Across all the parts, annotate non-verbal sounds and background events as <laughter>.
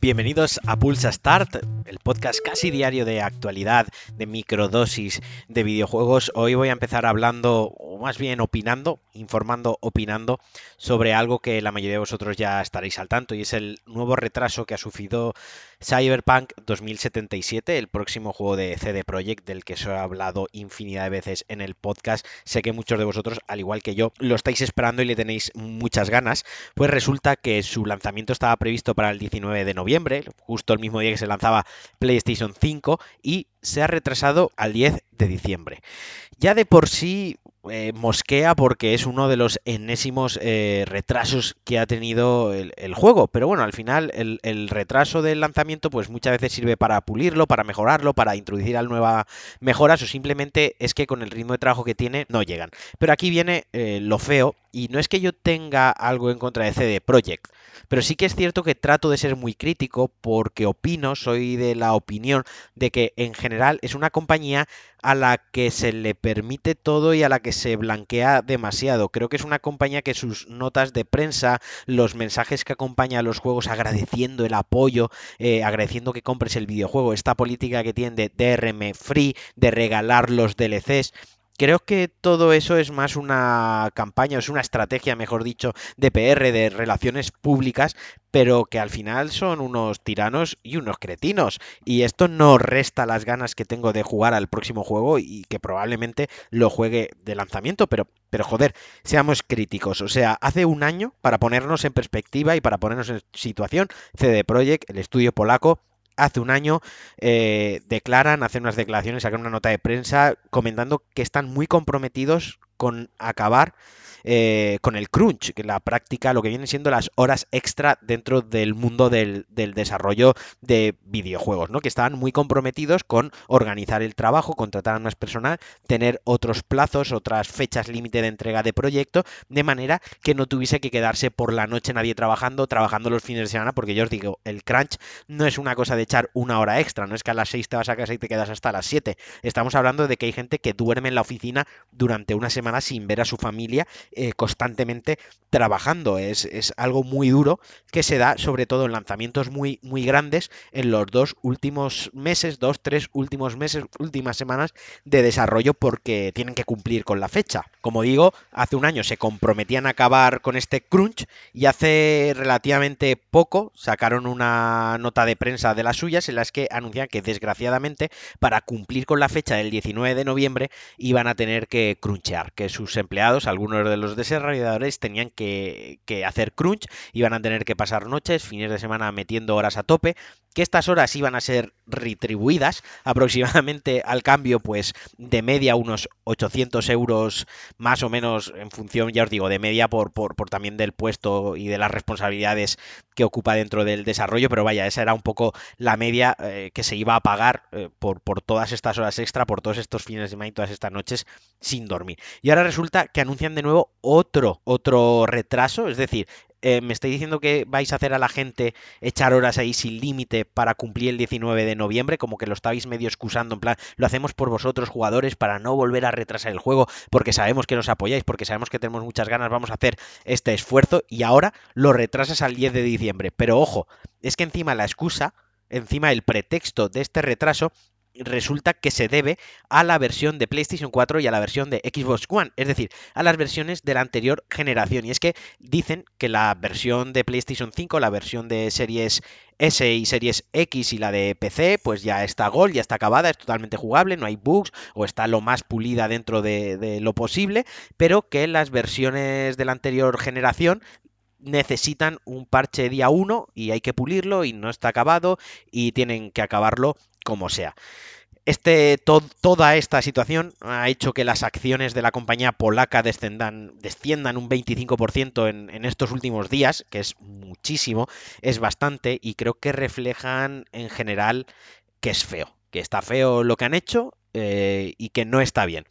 Bienvenidos a Pulsa Start, el podcast casi diario de actualidad, de microdosis de videojuegos. Hoy voy a empezar hablando, más bien opinando, informando, opinando sobre algo que la mayoría de vosotros ya estaréis al tanto y es el nuevo retraso que ha sufrido Cyberpunk 2077, el próximo juego de CD Projekt del que os he hablado infinidad de veces en el podcast. Sé que muchos de vosotros, al igual que yo, lo estáis esperando y le tenéis muchas ganas. Pues resulta que su lanzamiento estaba previsto para el 19 de noviembre, justo el mismo día que se lanzaba PlayStation 5, y se ha retrasado al 10 de diciembre. Ya de por sí eh, mosquea porque es uno de los enésimos eh, retrasos que ha tenido el, juego. Pero bueno, al final el, retraso del lanzamiento pues muchas veces sirve para pulirlo, para mejorarlo, para introducir al nueva mejoras o simplemente es que con el ritmo de trabajo que tiene no llegan. Pero aquí viene eh, lo feo y no es que yo tenga algo en contra de CD Projekt. Pero sí que es cierto que trato de ser muy crítico porque opino, soy de la opinión de que en general es una compañía a la que se le permite todo y a la que se blanquea demasiado. Creo que es una compañía que sus notas de prensa, los mensajes que acompañan a los juegos agradeciendo el apoyo, eh, agradeciendo que compres el videojuego, esta política que tienen de DRM free, de regalar los DLCs, Creo que todo eso es más una campaña, es una estrategia, mejor dicho, de PR, de relaciones públicas, pero que al final son unos tiranos y unos cretinos. Y esto no resta las ganas que tengo de jugar al próximo juego y que probablemente lo juegue de lanzamiento, pero, pero joder, seamos críticos. O sea, hace un año, para ponernos en perspectiva y para ponernos en situación, CD Projekt, el estudio polaco, hace un año eh, declaran, hacen unas declaraciones, sacan una nota de prensa comentando que están muy comprometidos con acabar eh, con el crunch, que la práctica, lo que vienen siendo las horas extra dentro del mundo del, desarrollo de videojuegos, ¿no? Que estaban muy comprometidos con organizar el trabajo, contratar a más personal, tener otros plazos, otras fechas límite de entrega de proyecto, de manera que no tuviese que quedarse por la noche nadie trabajando, trabajando los fines de semana, porque yo os digo, el crunch no es una cosa de echar una hora extra, no es que a las 6 te vas a casa y te quedas hasta las 7. Estamos hablando de que hay gente que duerme en la oficina durante una semana sin ver a su familia eh, constantemente trabajando. Es, es, algo muy duro que se da sobre todo en lanzamientos muy, muy grandes en los dos últimos meses, dos, tres últimos meses, últimas semanas de desarrollo porque tienen que cumplir con la fecha. Como digo, hace un año se comprometían a acabar con este crunch y hace relativamente poco sacaron una nota de prensa de las suyas en las que anuncian que desgraciadamente para cumplir con la fecha del 19 de noviembre iban a tener que crunchear, que sus empleados, algunos de los desarrolladores tenían que, hacer crunch, iban a tener que pasar noches, fines de semana metiendo horas a tope, que estas horas iban a ser retribuidas aproximadamente al cambio pues de media unos 800 euros más o menos en función, ya os digo, de media por, por, también del puesto y de las responsabilidades que ocupa dentro del desarrollo, pero vaya, esa era un poco la media eh, que se iba a pagar eh, por, por todas estas horas extra, por todos estos fines de semana y todas estas noches sin dormir. Y ahora resulta que anuncian de nuevo otro, otro retraso, es decir, eh, me estáis diciendo que vais a hacer a la gente echar horas ahí sin límite para cumplir el 19 de noviembre, como que lo estáis medio excusando, en plan, lo hacemos por vosotros jugadores para no volver a retrasar el juego, porque sabemos que nos apoyáis, porque sabemos que tenemos muchas ganas, vamos a hacer este esfuerzo y ahora lo retrasas al 10 de diciembre. Pero ojo, es que encima la excusa, encima el pretexto de este retraso resulta que se debe a la versión de PlayStation 4 y a la versión de Xbox One, es decir, a las versiones de la anterior generación. Y es que dicen que la versión de PlayStation 5, la versión de series S y series X y la de PC, pues ya está gol, ya está acabada, es totalmente jugable, no hay bugs o está lo más pulida dentro de, de lo posible, pero que las versiones de la anterior generación necesitan un parche día 1 y hay que pulirlo y no está acabado y tienen que acabarlo como sea. Este, toda esta situación ha hecho que las acciones de la compañía polaca descendan, desciendan un 25% en, estos últimos días, que es muchísimo, es bastante, y creo que reflejan en general que es feo, que está feo lo que han hecho eh, y que no está bien.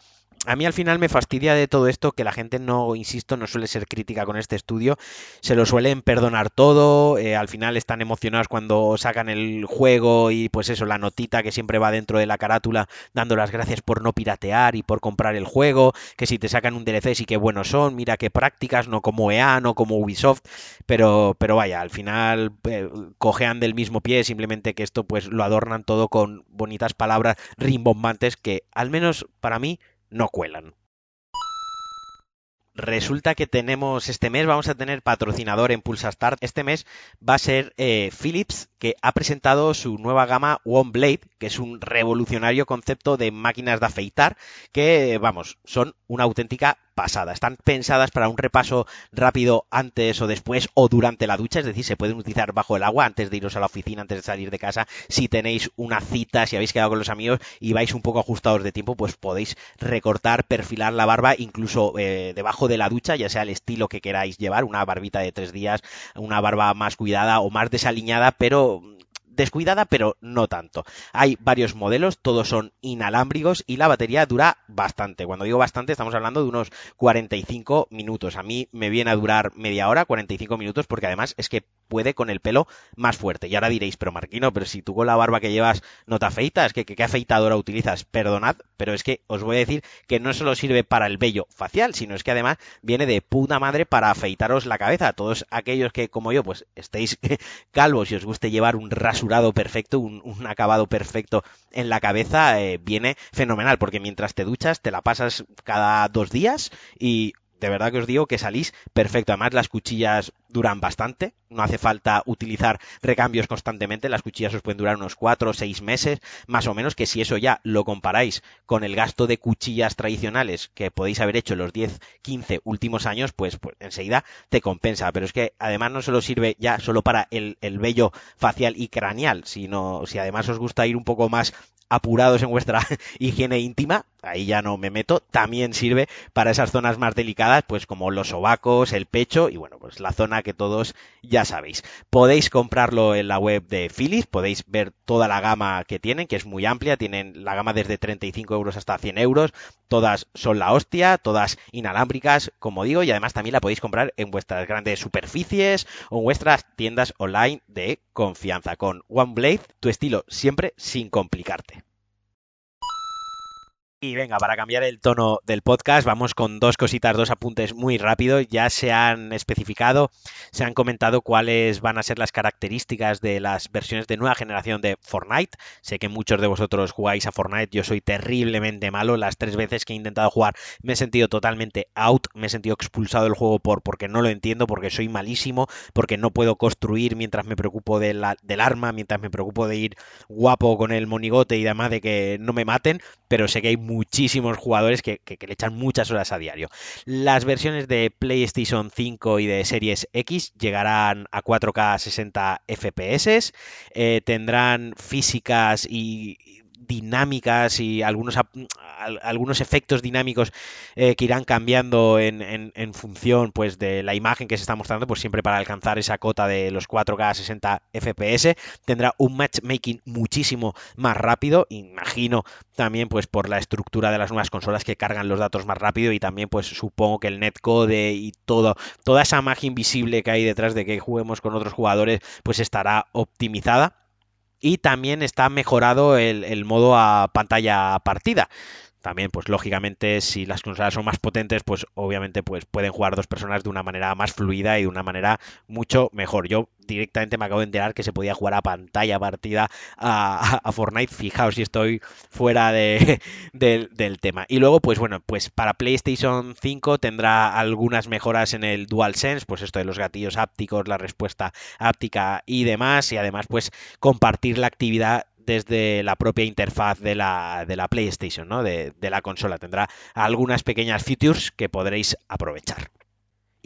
A mí al final me fastidia de todo esto que la gente no, insisto, no suele ser crítica con este estudio, se lo suelen perdonar todo, eh, al final están emocionados cuando sacan el juego y pues eso, la notita que siempre va dentro de la carátula dando las gracias por no piratear y por comprar el juego, que si te sacan un DLC sí que buenos son, mira qué prácticas, no como EA, no como Ubisoft, pero, pero vaya, al final eh, cojean del mismo pie, simplemente que esto pues lo adornan todo con bonitas palabras rimbombantes que al menos para mí no cuelan. Resulta que tenemos este mes, vamos a tener patrocinador en Pulsa Start. Este mes va a ser eh, Philips, que ha presentado su nueva gama One Blade, que es un revolucionario concepto de máquinas de afeitar, que, vamos, son una auténtica pasada. Están pensadas para un repaso rápido antes o después o durante la ducha, es decir, se pueden utilizar bajo el agua antes de iros a la oficina, antes de salir de casa. Si tenéis una cita, si habéis quedado con los amigos y vais un poco ajustados de tiempo, pues podéis recortar, perfilar la barba incluso eh, debajo de la ducha, ya sea el estilo que queráis llevar, una barbita de tres días, una barba más cuidada o más desaliñada, pero descuidada, pero no tanto. Hay varios modelos, todos son inalámbricos y la batería dura bastante. Cuando digo bastante, estamos hablando de unos 45 minutos. A mí me viene a durar media hora, 45 minutos, porque además es que puede con el pelo más fuerte. Y ahora diréis, pero Marquino, pero si tú con la barba que llevas no te afeitas, ¿qué, qué afeitadora utilizas? Perdonad, pero es que os voy a decir que no solo sirve para el vello facial, sino es que además viene de puta madre para afeitaros la cabeza. Todos aquellos que, como yo, pues estéis <laughs> calvos y os guste llevar un raso perfecto, un, acabado perfecto en la cabeza, eh, viene fenomenal, porque mientras te duchas te la pasas cada dos días y de verdad que os digo que salís perfecto. Además, las cuchillas duran bastante, no hace falta utilizar recambios constantemente, las cuchillas os pueden durar unos 4 o 6 meses, más o menos, que si eso ya lo comparáis con el gasto de cuchillas tradicionales que podéis haber hecho en los 10, 15 últimos años, pues, pues enseguida te compensa. Pero es que además no solo sirve ya solo para el, el vello facial y craneal, sino si además os gusta ir un poco más apurados en vuestra <laughs> higiene íntima, ahí ya no me meto, también sirve para esas zonas más delicadas, pues como los sobacos, el pecho y bueno, pues la zona que todos ya sabéis. Podéis comprarlo en la web de Philips, podéis ver toda la gama que tienen, que es muy amplia, tienen la gama desde 35 euros hasta 100 euros, todas son la hostia, todas inalámbricas, como digo, y además también la podéis comprar en vuestras grandes superficies o en vuestras tiendas online de confianza. Con OneBlade, tu estilo siempre sin complicarte. Y venga, para cambiar el tono del podcast, vamos con dos cositas, dos apuntes muy rápidos. Ya se han especificado, se han comentado cuáles van a ser las características de las versiones de nueva generación de Fortnite. Sé que muchos de vosotros jugáis a Fortnite, yo soy terriblemente malo. Las tres veces que he intentado jugar me he sentido totalmente out, me he sentido expulsado del juego por, porque no lo entiendo, porque soy malísimo, porque no puedo construir mientras me preocupo del arma, mientras me preocupo de ir guapo con el monigote y demás de que no me maten, pero sé que hay muchísimos jugadores que, le echan muchas horas a diario. Las versiones de PlayStation 5 y de Series X llegarán a 4K 60 FPS, tendrán físicas y dinámicas y algunos, algunos efectos dinámicos eh, que irán cambiando en, en, función pues de la imagen que se está mostrando, pues siempre para alcanzar esa cota de los 4K 60 FPS. Tendrá un matchmaking muchísimo más rápido, imagino también pues por la estructura de las nuevas consolas que cargan los datos más rápido y también pues supongo que el netcode y todo, toda esa magia invisible que hay detrás de que juguemos con otros jugadores pues estará optimizada y también está mejorado el, modo a pantalla partida. También, pues lógicamente, si las consolas son más potentes, pues obviamente pues, pueden jugar dos personas de una manera más fluida y de una manera mucho mejor. Yo directamente me acabo de enterar que se podía jugar a pantalla partida a, Fortnite. Fijaos si estoy fuera de, <laughs> del tema. Y luego, pues bueno, pues para PlayStation 5 tendrá algunas mejoras en el DualSense, pues esto de los gatillos ápticos, la respuesta áptica y demás. Y además, pues compartir la actividad desde la propia interfaz de la, de la PlayStation, ¿no? de, de la consola. Tendrá algunas pequeñas features que podréis aprovechar.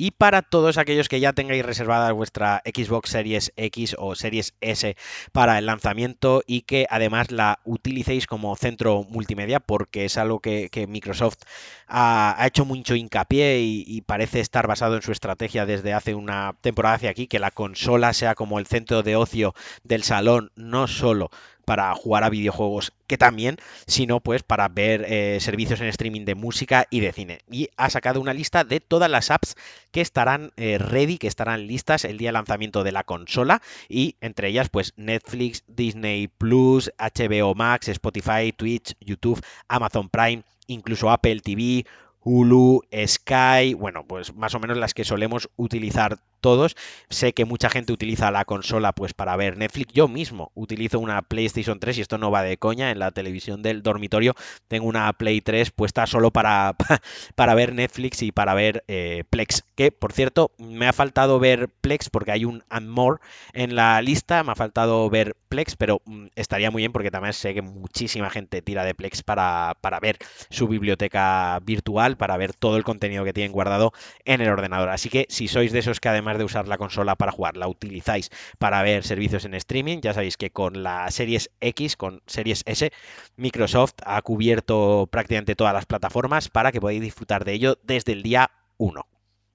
Y para todos aquellos que ya tengáis reservada vuestra Xbox Series X o Series S para el lanzamiento y que además la utilicéis como centro multimedia, porque es algo que, Microsoft ha, hecho mucho hincapié y, y, parece estar basado en su estrategia desde hace una temporada hacia aquí, que la consola sea como el centro de ocio del salón, no solo para jugar a videojuegos que también, sino pues para ver eh, servicios en streaming de música y de cine. Y ha sacado una lista de todas las apps que estarán eh, ready, que estarán listas el día de lanzamiento de la consola y entre ellas pues Netflix, Disney Plus, HBO Max, Spotify, Twitch, YouTube, Amazon Prime, incluso Apple TV, Hulu, Sky, bueno, pues más o menos las que solemos utilizar todos. Sé que mucha gente utiliza la consola pues para ver Netflix. Yo mismo utilizo una PlayStation 3 y esto no va de coña. En la televisión del dormitorio tengo una Play 3 puesta solo para, <laughs> para ver Netflix y para ver eh, Plex. Que por cierto, me ha faltado ver Plex porque hay un And More en la lista. Me ha faltado ver Plex, pero mm, estaría muy bien porque también sé que muchísima gente tira de Plex para, para ver su biblioteca virtual, para ver todo el contenido que tienen guardado en el ordenador. Así que si sois de esos que de usar la consola para jugar, la utilizáis para ver servicios en streaming, ya sabéis que con la Series X, con Series S, Microsoft ha cubierto prácticamente todas las plataformas para que podáis disfrutar de ello desde el día 1.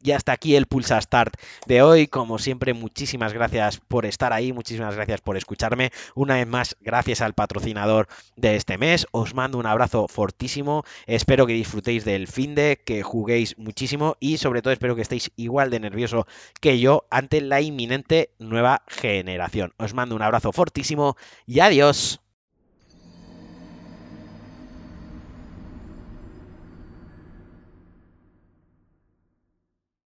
Y hasta aquí el Pulsa Start de hoy. Como siempre, muchísimas gracias por estar ahí, muchísimas gracias por escucharme. Una vez más, gracias al patrocinador de este mes. Os mando un abrazo fortísimo. Espero que disfrutéis del fin de, que juguéis muchísimo y sobre todo espero que estéis igual de nervioso que yo ante la inminente nueva generación. Os mando un abrazo fortísimo y adiós.